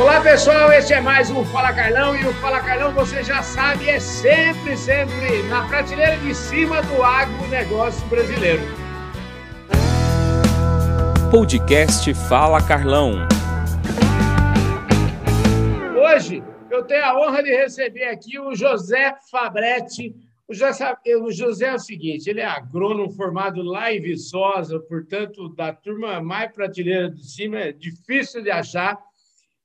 Olá pessoal, este é mais um Fala Carlão e o Fala Carlão você já sabe é sempre, sempre na prateleira de cima do agronegócio brasileiro. Podcast Fala Carlão. Hoje eu tenho a honra de receber aqui o José Fabretti. O José, o José é o seguinte, ele é agrônomo formado lá em Viçosa, portanto, da turma mais prateleira de cima, é difícil de achar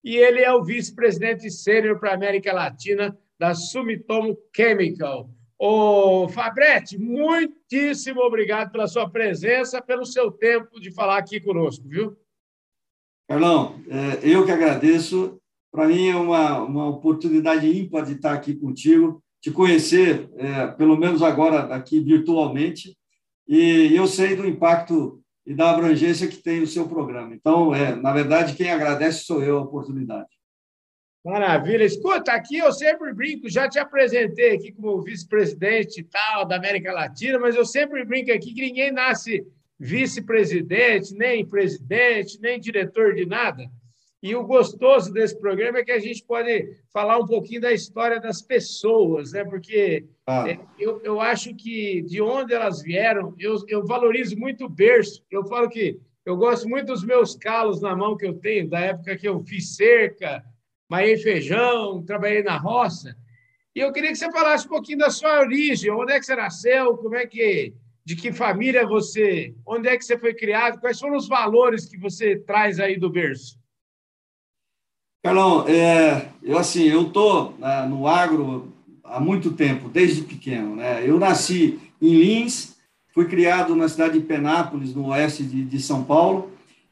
e ele é o vice-presidente sênior para a América Latina da Sumitomo Chemical. Ô, Fabretti, muitíssimo obrigado pela sua presença, pelo seu tempo de falar aqui conosco, viu? Carlão, é, eu que agradeço. Para mim é uma, uma oportunidade ímpar de estar aqui contigo, te conhecer, é, pelo menos agora aqui virtualmente, e eu sei do impacto e da abrangência que tem o seu programa. Então, é, na verdade, quem agradece sou eu a oportunidade. Maravilha. Escuta, aqui eu sempre brinco, já te apresentei aqui como vice-presidente e tal da América Latina, mas eu sempre brinco aqui que ninguém nasce vice-presidente, nem presidente, nem diretor de nada. E o gostoso desse programa é que a gente pode falar um pouquinho da história das pessoas, né? porque ah. É, eu, eu acho que de onde elas vieram, eu, eu valorizo muito o berço. Eu falo que eu gosto muito dos meus calos na mão que eu tenho, da época que eu fiz cerca, maiei feijão, trabalhei na roça. E eu queria que você falasse um pouquinho da sua origem, onde é que você nasceu, como é que, de que família você, onde é que você foi criado, quais foram os valores que você traz aí do berço? Carlão, é, eu assim, eu tô né, no agro há muito tempo, desde pequeno, né? Eu nasci em Lins, fui criado na cidade de Penápolis, no oeste de, de São Paulo,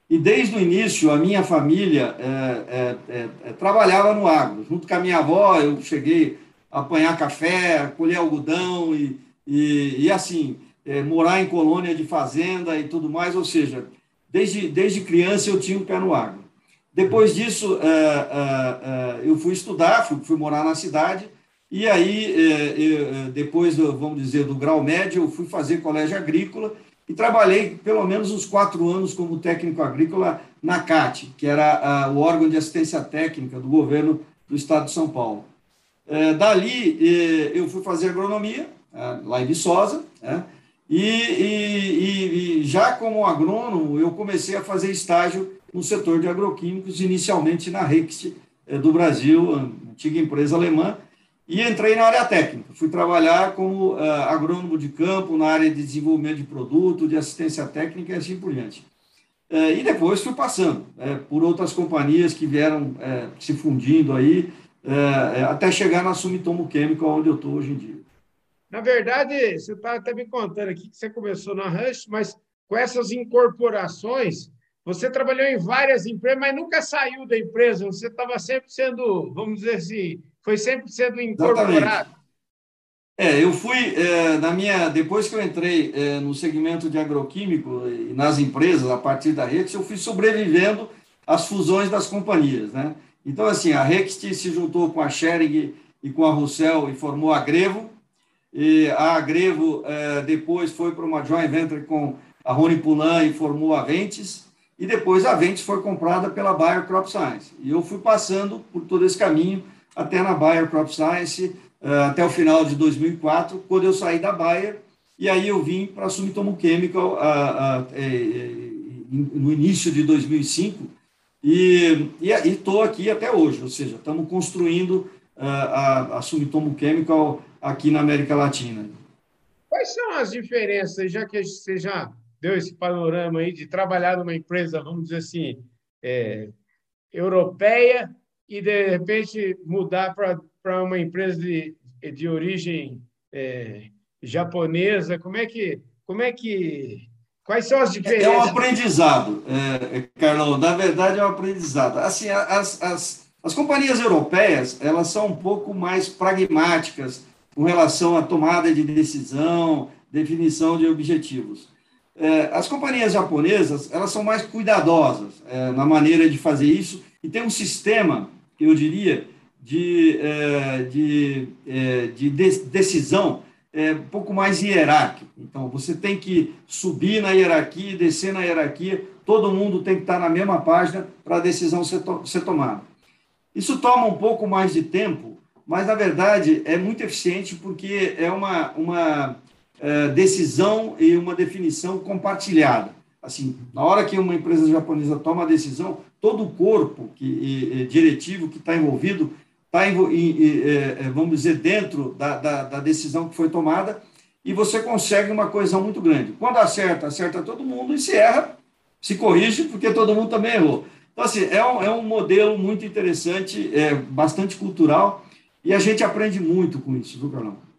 e desde o início a minha família é, é, é, é trabalhava no agro. Junto com a minha avó, eu cheguei a apanhar café, colher algodão e, e, e assim, é, morar em colônia de fazenda e tudo mais, ou seja, desde, desde criança eu tinha um pé no agro. Depois disso, é, é, é, eu fui estudar, fui, morar na cidade, e aí, depois, vamos dizer, do grau médio, eu fui fazer colégio agrícola e trabalhei pelo menos uns quatro anos como técnico agrícola na CAT, que era o órgão de assistência técnica do governo do estado de São Paulo. Dali, eu fui fazer agronomia, lá em Viçosa, né? e já como agrônomo, eu comecei a fazer estágio no setor de agroquímicos, inicialmente na Rext eh, do Brasil, antiga empresa alemã, e entrei na área técnica. Fui trabalhar como uh, agrônomo de campo, na área de desenvolvimento de produto, de assistência técnica e assim por diante. Uh, e depois fui passando uh, por outras companhias que vieram se fundindo aí, até chegar na Sumitomo Chemical, onde eu estou hoje em dia. Na verdade, você está até me contando aqui que você começou na Rush, mas com essas incorporações, você trabalhou em várias empresas, mas nunca saiu da empresa. Você estava sempre sendo, vamos dizer assim, foi sempre sendo incorporado. Exatamente. É, eu fui é, na minha depois que eu entrei é, no segmento de agroquímico e nas empresas a partir da Rex, eu fui sobrevivendo às fusões das companhias, né? Então assim, a Rex se juntou com a Schering e com a Russell e formou a Grevo. E a Grevo é, depois foi para uma joint venture com a Rony Pulan e formou a Ventes. E depois a Ventus foi comprada pela Bayer Crop Science. E eu fui passando por todo esse caminho até na Bayer Crop Science, eh, até o final de 2004, quando eu saí da Bayer, e aí eu vim para a Sumitomo Chemical no início de 2005, e estou aqui até hoje, ou seja, estamos construindo a, a Sumitomo Chemical aqui na América Latina. Quais são as diferenças, já que você já deu esse panorama aí de trabalhar numa empresa, vamos dizer assim, é, europeia e, de repente, mudar para uma empresa de, de origem é, japonesa? Como é que. Como é que Quais são as diferenças? É um aprendizado, é, é, Carlão. Na verdade, é um aprendizado. Assim, as, as, as companhias europeias, elas são um pouco mais pragmáticas com relação à tomada de decisão, definição de objetivos. É, as companhias japonesas, elas são mais cuidadosas é, na maneira de fazer isso e tem um sistema, eu diria, de, é, de, de decisão um pouco mais hierárquico. Então, você tem que subir na hierarquia, descer na hierarquia, todo mundo tem que estar na mesma página para a decisão ser, to ser tomada. Isso toma um pouco mais de tempo, mas, na verdade, é muito eficiente porque é uma, uma é, decisão e uma definição compartilhada. Assim, na hora que uma empresa japonesa toma a decisão, todo o corpo que, e, e, diretivo que está envolvido está, é, é, vamos dizer, dentro da, da, da, decisão que foi tomada e você consegue uma coesão muito grande. Quando acerta, acerta todo mundo e se erra, se corrige, porque todo mundo também errou. Então, assim, é um, é um modelo muito interessante, é bastante cultural e a gente aprende muito com isso, viu, Carlão?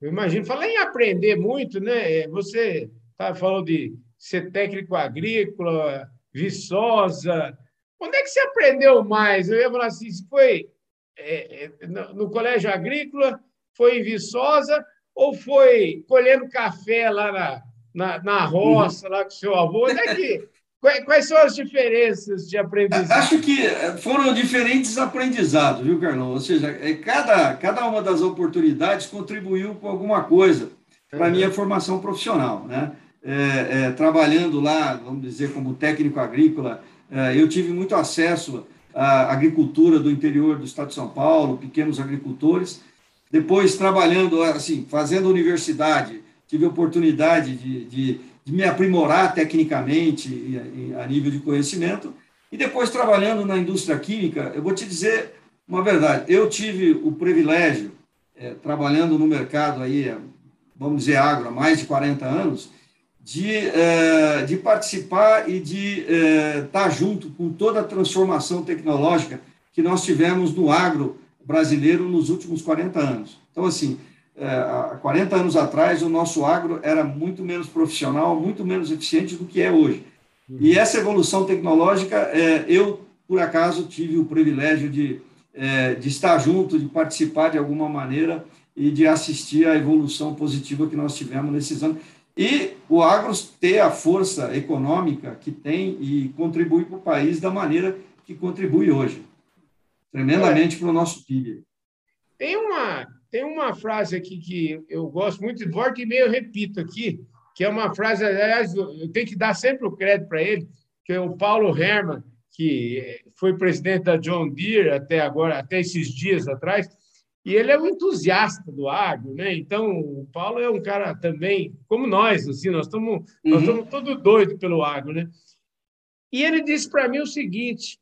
Eu imagino. Falar em aprender muito, né? Você tá falando de ser técnico agrícola, Viçosa. Onde é que você aprendeu mais? Eu ia falar assim, foi é, é, no, no, colégio agrícola, foi em Viçosa ou foi colhendo café lá na, na, na roça, lá com o seu avô? Onde é que, quais, são as diferenças de aprendizagem? Acho que foram diferentes aprendizados, viu, Carlão? Ou seja, é, cada, cada uma das oportunidades contribuiu com alguma coisa para a uhum. minha formação profissional, né? É, é, trabalhando lá, vamos dizer, como técnico agrícola, é, eu tive muito acesso à agricultura do interior do estado de São Paulo, pequenos agricultores. Depois, trabalhando, assim, fazendo universidade, tive oportunidade de, de, de me aprimorar tecnicamente a nível de conhecimento. E depois, trabalhando na indústria química, eu vou te dizer uma verdade, eu tive o privilégio, é, trabalhando no mercado aí, vamos dizer, agro, há mais de 40 anos, de, é, de participar e de é, estar junto com toda a transformação tecnológica que nós tivemos no agro brasileiro nos últimos 40 anos. Então, assim, é, há 40 anos atrás, o nosso agro era muito menos profissional, muito menos eficiente do que é hoje. E essa evolução tecnológica, eu, por acaso, tive o privilégio de, de estar junto, de participar de alguma maneira e de assistir à evolução positiva que nós tivemos nesses anos e o agro ter a força econômica que tem e contribui para o país da maneira que contribui hoje, tremendamente para o nosso PIB. Tem uma, tem uma frase aqui que eu gosto muito, de volta e meio eu repito aqui, que é uma frase, aliás, eu tenho que dar sempre o crédito para ele, que é o Paulo Herman, que foi presidente da John Deere até agora, até esses dias atrás, e ele é um entusiasta do agro, né? Então, o Paulo é um cara também, como nós, assim, nós estamos uhum. nós estamos todos doidos pelo agro, né? E ele disse para mim o seguinte: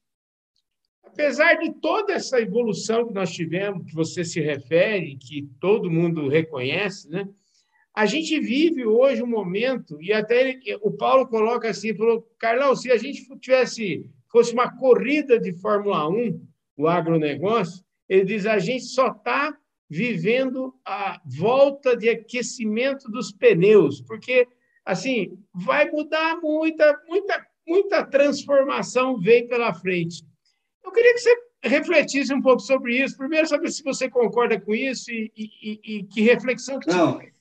apesar de toda essa evolução que nós tivemos, que você se refere, que todo mundo reconhece, né? A gente vive hoje um momento, e até ele, o Paulo coloca assim, falou, Carlão, se a gente tivesse, fosse uma corrida de Fórmula 1, o agronegócio, ele diz: a gente só está vivendo a volta de aquecimento dos pneus, porque assim vai mudar muita, muita, muita transformação vem pela frente. Eu queria que você refletisse um pouco sobre isso. Primeiro, saber se você concorda com isso e, e, e que reflexão que Não. você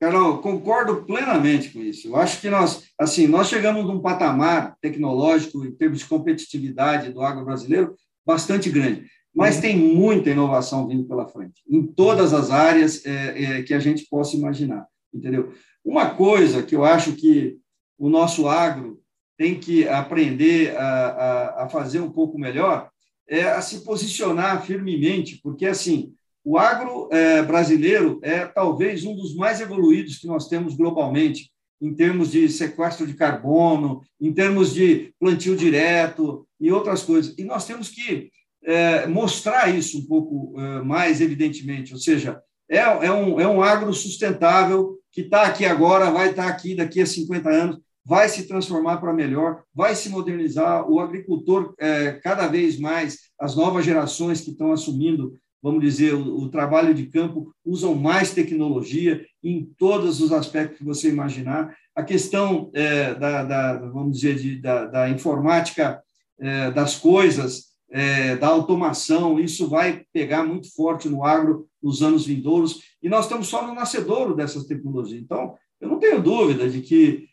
Carol, concordo plenamente com isso. Eu acho que nós, assim, nós chegamos num patamar tecnológico em termos de competitividade do agro brasileiro bastante grande mas tem muita inovação vindo pela frente, em todas as áreas é, é, que a gente possa imaginar, entendeu? Uma coisa que eu acho que o nosso agro tem que aprender a, a, a fazer um pouco melhor é a se posicionar firmemente, porque, assim, o agro é, brasileiro é talvez um dos mais evoluídos que nós temos globalmente, em termos de sequestro de carbono, em termos de plantio direto e outras coisas. E nós temos que é, mostrar isso um pouco é, mais evidentemente, ou seja, é, é, um, é um agro sustentável que está aqui agora, vai estar tá aqui daqui a 50 anos, vai se transformar para melhor, vai se modernizar, o agricultor, é, cada vez mais, as novas gerações que estão assumindo, vamos dizer, o, o trabalho de campo, usam mais tecnologia em todos os aspectos que você imaginar. A questão é, da, da, vamos dizer, de, da, da informática é, das coisas, é, da automação, isso vai pegar muito forte no agro nos anos vindouros, e nós estamos só no nascedouro dessas tecnologias. Então, eu não tenho dúvida de que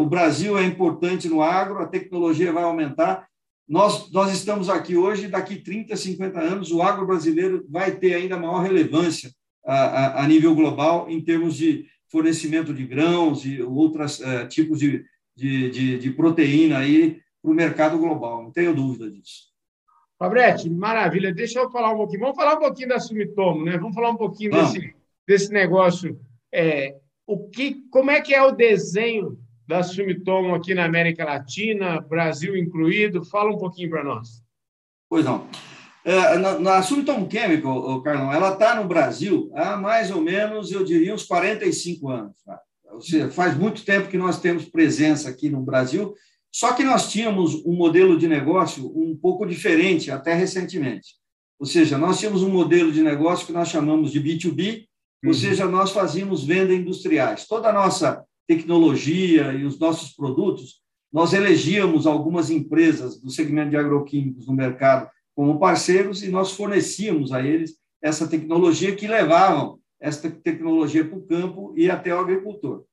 o Brasil é importante no agro, a tecnologia vai aumentar. Nós, nós estamos aqui hoje, daqui 30, 50 anos, o agro brasileiro vai ter ainda maior relevância a, a, a nível global em termos de fornecimento de grãos e outros é, tipos de, de, de, de proteína aí para o mercado global, não tenho dúvida disso. Fabrete, maravilha. Deixa eu falar um pouquinho. Vamos falar um pouquinho da Sumitomo, né? Vamos falar um pouquinho desse, desse negócio. É, o que, como é que é o desenho da Sumitomo aqui na América Latina, Brasil incluído? Fala um pouquinho para nós. Pois não. É, na, na Sumitomo Chemical, Carlão, ela está no Brasil há mais ou menos, eu diria, uns 45 anos. Tá? Ou seja, faz muito tempo que nós temos presença aqui no Brasil só que nós tínhamos um modelo de negócio um pouco diferente até recentemente. Ou seja, nós tínhamos um modelo de negócio que nós chamamos de B2B, ou uhum. seja, nós fazíamos venda industriais. Toda a nossa tecnologia e os nossos produtos, nós elegíamos algumas empresas do segmento de agroquímicos no mercado como parceiros e nós fornecíamos a eles essa tecnologia que levavam essa tecnologia para o campo e até o agricultor.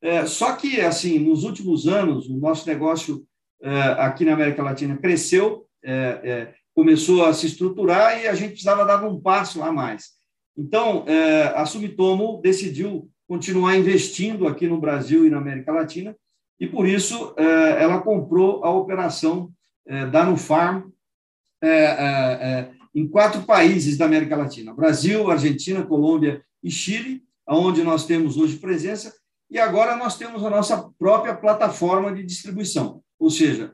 É, só que, assim, nos últimos anos, o nosso negócio é, aqui na América Latina cresceu, é, é começou a se estruturar e a gente precisava dar um passo a mais. Então, é, a Sumitomo decidiu continuar investindo aqui no Brasil e na América Latina, e por isso é, ela comprou a operação da Nufarm em quatro países da América Latina: Brasil, Argentina, Colômbia e Chile, onde nós temos hoje presença, e agora nós temos a nossa própria plataforma de distribuição, ou seja,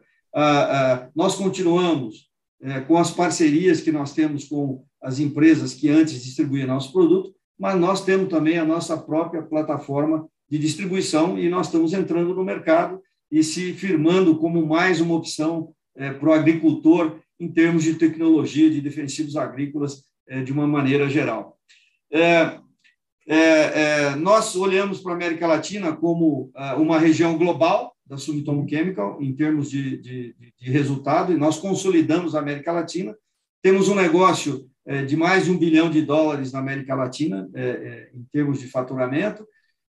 nós continuamos é, com as parcerias que nós temos com as empresas que antes distribuíam nosso produto, mas nós temos também a nossa própria plataforma de distribuição e nós estamos entrando no mercado e se firmando como mais uma opção é, para o agricultor em termos de tecnologia de defensivos agrícolas é, de uma maneira geral. É, nós olhamos para a América Latina como uma região global da Sumitomo Chemical, em termos de, de, de, resultado, e nós consolidamos a América Latina. Temos um negócio de mais de um bilhão de dólares na América Latina, é, é, em termos de faturamento,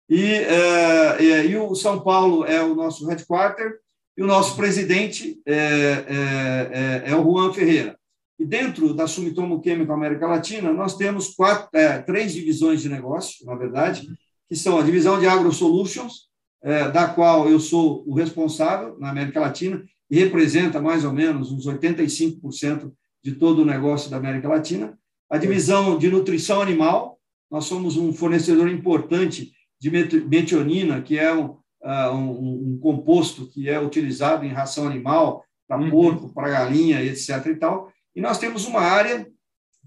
e, é, e, o São Paulo é o nosso headquarter, e o nosso presidente é, é o Juan Ferreira. E dentro da Sumitomo Chemical América Latina, nós temos quatro, é, três divisões de negócio, na verdade, que são a divisão de Agro Solutions, é, da qual eu sou o responsável na América Latina, e representa mais ou menos uns 85% de todo o negócio da América Latina. A divisão de nutrição animal, nós somos um fornecedor importante de metionina, que é um, uh, um, um composto que é utilizado em ração animal, para uhum. porco, para galinha, etc. e tal. E nós temos uma área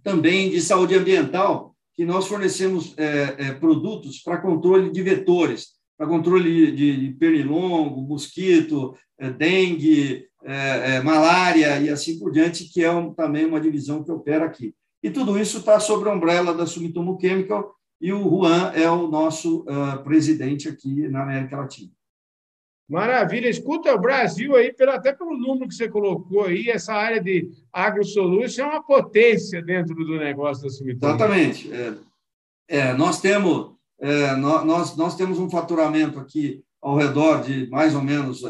também de saúde ambiental, que nós fornecemos é, é, produtos para controle de vetores, para controle de, de pernilongo, mosquito, é, dengue, é, é, malária e assim por diante, que é um, também uma divisão que opera aqui. E tudo isso está sob a umbrella da Sumitomo Chemical, e o Juan é o nosso uh, presidente aqui na América Latina. Maravilha. Escuta, o Brasil aí, até pelo número que você colocou aí, essa área de agrosolution é uma potência dentro do negócio da Sumitomo. Exatamente. É, é, nós, temos, é, nós, nós temos um faturamento aqui ao redor de mais ou menos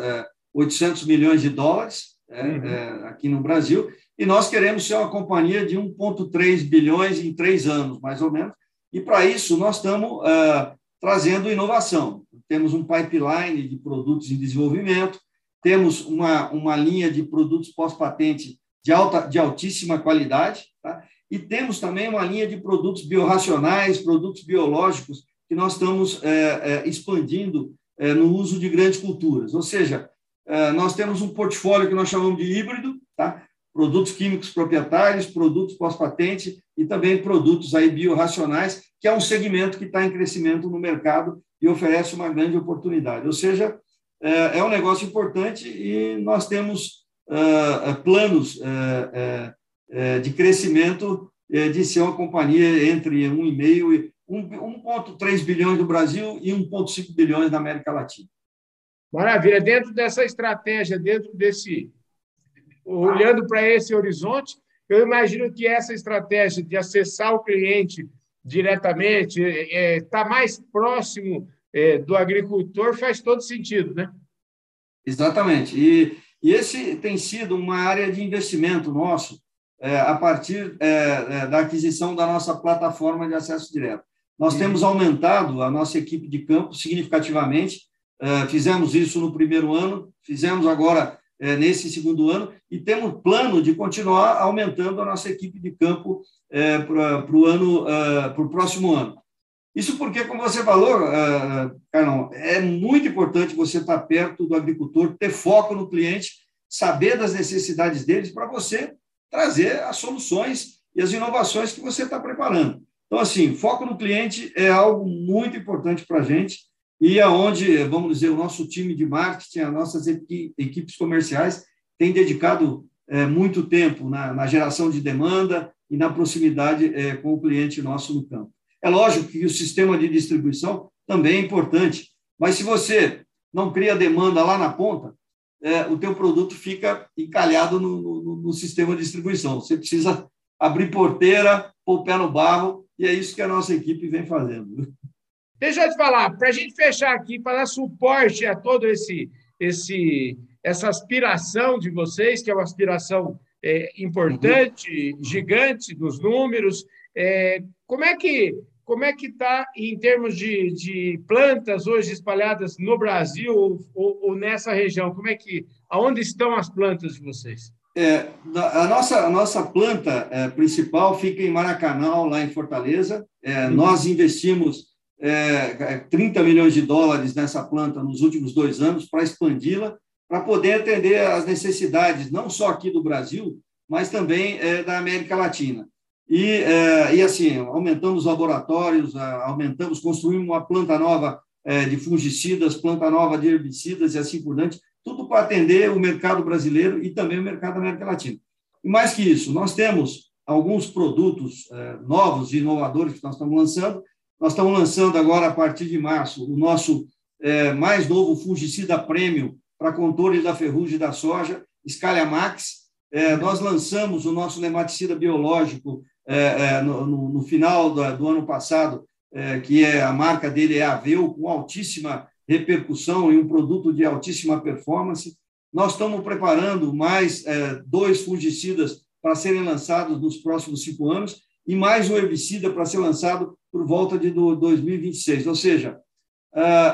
800 é, milhões de dólares é, uhum. É, aqui no Brasil, e nós queremos ser uma companhia de 1,3 bilhões em três anos, mais ou menos, e para isso nós estamos trazendo inovação temos um pipeline de produtos em desenvolvimento, temos uma, uma linha de produtos pós-patente de, alta, de altíssima qualidade, tá? e temos também uma linha de produtos biorracionais, produtos biológicos, que nós estamos é, é, expandindo é, no uso de grandes culturas. Ou seja, nós temos um portfólio que nós chamamos de híbrido, tá? produtos químicos proprietários, produtos pós-patente e também produtos aí biorracionais, que é um segmento que está em crescimento no mercado e oferece uma grande oportunidade. Ou seja, é, é um negócio importante e nós temos uh, planos de crescimento de ser uma companhia entre 1,5 e 1,3 bilhões do Brasil e 1,5 bilhões da América Latina. Maravilha. Dentro dessa estratégia, dentro desse. Olhando para esse horizonte, eu imagino que essa estratégia de acessar o cliente diretamente, está é, tá mais próximo é, do agricultor, faz todo sentido, né? Exatamente. E, e esse tem sido uma área de investimento nosso é, a partir é, é da aquisição da nossa plataforma de acesso direto. Nós uhum. temos aumentado a nossa equipe de campo significativamente, fizemos isso no primeiro ano, fizemos agora é, nesse segundo ano e temos plano de continuar aumentando a nossa equipe de campo é, para o ano, uh, para o próximo ano. Isso porque, como você falou, uh, Carlão, é muito importante você estar perto do agricultor, ter foco no cliente, saber das necessidades deles para você trazer as soluções e as inovações que você está preparando. Então, assim, foco no cliente é algo muito importante para a gente e aonde, vamos dizer, o nosso time de marketing, as nossas equipes comerciais têm dedicado é, muito tempo na, na, geração de demanda e na proximidade é, com o cliente nosso no campo. É lógico que o sistema de distribuição também é importante, mas se você não cria demanda lá na ponta, é, o teu produto fica encalhado no, no, no, sistema de distribuição. Você precisa abrir porteira, pôr o pé no barro, e é isso que a nossa equipe vem fazendo. Deixa eu te falar, para a gente fechar aqui, para dar suporte a todo esse, esse essa aspiração de vocês, que é uma aspiração é, importante, uhum. gigante dos números, é, como é que como é que está em termos de, de plantas hoje espalhadas no Brasil ou, ou, ou, nessa região? Como é que aonde estão as plantas de vocês? É, a nossa a nossa planta é, principal fica em Maracanã, lá em Fortaleza. É, uhum. Nós investimos é, 30 milhões de dólares nessa planta nos últimos dois anos para expandi-la, para poder atender às necessidades não só aqui do Brasil, mas também é, da América Latina. E, é, e assim, aumentamos laboratórios, aumentamos, construímos uma planta nova é, de fungicidas, planta nova de herbicidas e assim por diante, tudo para atender o mercado brasileiro e também o mercado da América Latina. E mais que isso, nós temos alguns produtos é, novos e inovadores que nós estamos lançando, nós estamos lançando agora, a partir de março, o nosso é, mais novo fungicida prêmio para controle da ferrugem da soja, Scalia Max. É, nós lançamos o nosso nematicida biológico é, é no, no, no, final do, do, ano passado, é, que é a marca dele é Aveu, com altíssima repercussão e um produto de altíssima performance. Nós estamos preparando mais é, dois fungicidas para serem lançados nos próximos cinco anos e mais um herbicida para ser lançado por volta de 2026. Ou seja,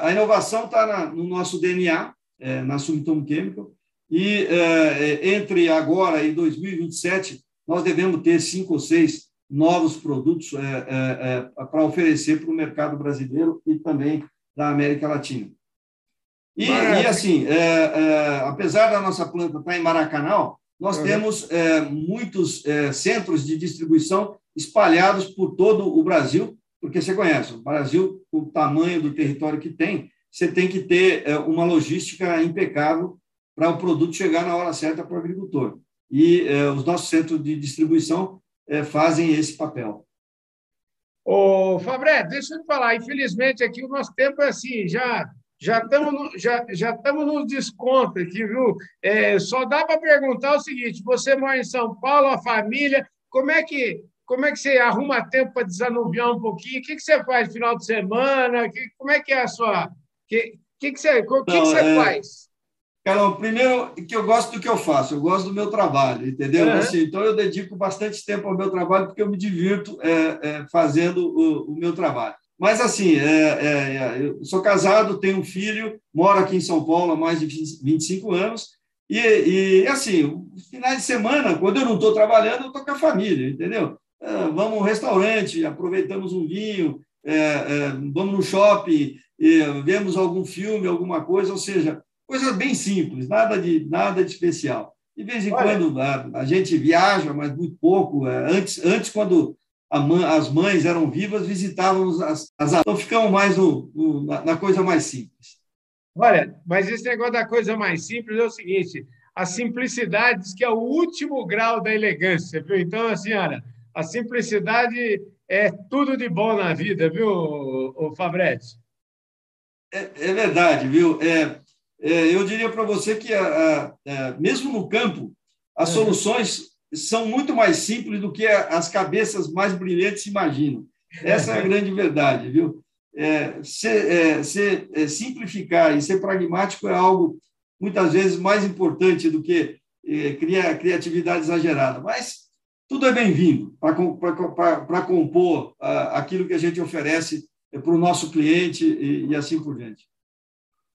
a inovação está no nosso DNA, é, na Sumitomo Chemical, e é, entre agora e 2027, nós devemos ter cinco ou seis novos produtos é, para oferecer para o mercado brasileiro e também da América Latina. E, e assim, apesar da nossa planta estar em Maracanã, nós uhum. temos muitos centros de distribuição espalhados por todo o Brasil, porque você conhece, o Brasil, o tamanho do território que tem, você tem que ter é, uma logística impecável para o produto chegar na hora certa para o agricultor. E é, os nossos centros de distribuição é, fazem esse papel. Ô, Fabré, deixa eu te falar, infelizmente aqui o nosso tempo é assim, já já estamos já, já estamos nos desconto aqui, viu? É, só dá para perguntar o seguinte: você mora em São Paulo, a família, como é que como é que você arruma tempo para desanuviar um pouquinho? O que, que você faz no final de semana? Que, como é que é a sua. O que, que, que você, que que você é... faz? Carol, primeiro que eu gosto do que eu faço, eu gosto do meu trabalho, entendeu? Uhum. Assim, então eu dedico bastante tempo ao meu trabalho porque eu me divirto é, é, fazendo o, o, meu trabalho. Mas assim, é, é, é eu sou casado, tenho um filho, moro aqui em São Paulo há mais de 25 anos e, e assim, finais de semana, quando eu não estou trabalhando, eu estou com a família, entendeu? É, vamos ao restaurante, aproveitamos um vinho, é, é, vamos no shopping, vemos algum filme, alguma coisa, ou seja, coisas bem simples, nada de, nada de especial. De vez em Olha. quando a, a, gente viaja, mas muito pouco. antes, antes quando as mães eram vivas, visitávamos as, as então ficamos mais no, no, na, na coisa mais simples. Olha, mas esse negócio da coisa mais simples é o seguinte: a simplicidade diz que é o último grau da elegância, viu? Então, a senhora, a simplicidade é tudo de bom na vida, viu, o Fabretti? É, é, verdade, viu? É, é eu diria para você que, a, a, a, é, mesmo no campo, as uhum. soluções são muito mais simples do que as cabeças mais brilhantes imaginam. Essa é a grande verdade, viu? É, ser, é, ser é, simplificar e ser pragmático é algo muitas vezes mais importante do que é, criar criatividade exagerada. Mas tudo é bem-vindo para compor uh, aquilo que a gente oferece para o nosso cliente e, e, assim por diante.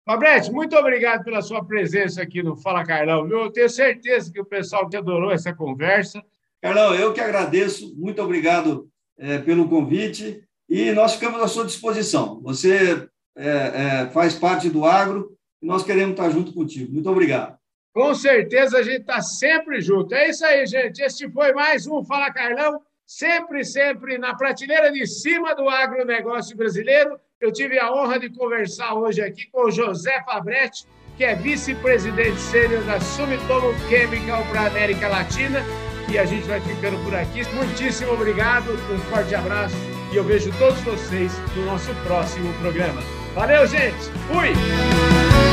Fabrete, muito obrigado pela sua presença aqui no Fala Carlão. Eu tenho certeza que o pessoal que adorou essa conversa. Carlão, eu que agradeço. Muito obrigado é, pelo convite e nós ficamos à sua disposição. Você é, é, faz parte do agro e nós queremos estar junto contigo. Muito obrigado. Com certeza a gente está sempre junto. É isso aí, gente. Este foi mais um Fala Carlão, sempre, sempre na prateleira de cima do agronegócio brasileiro. Eu tive a honra de conversar hoje aqui com o José Fabretti, que é vice-presidente sênior da Sumitomo Chemical para a América Latina. E a gente vai ficando por aqui. Muitíssimo obrigado, um forte abraço e eu vejo todos vocês no nosso próximo programa. Valeu, gente! Fui!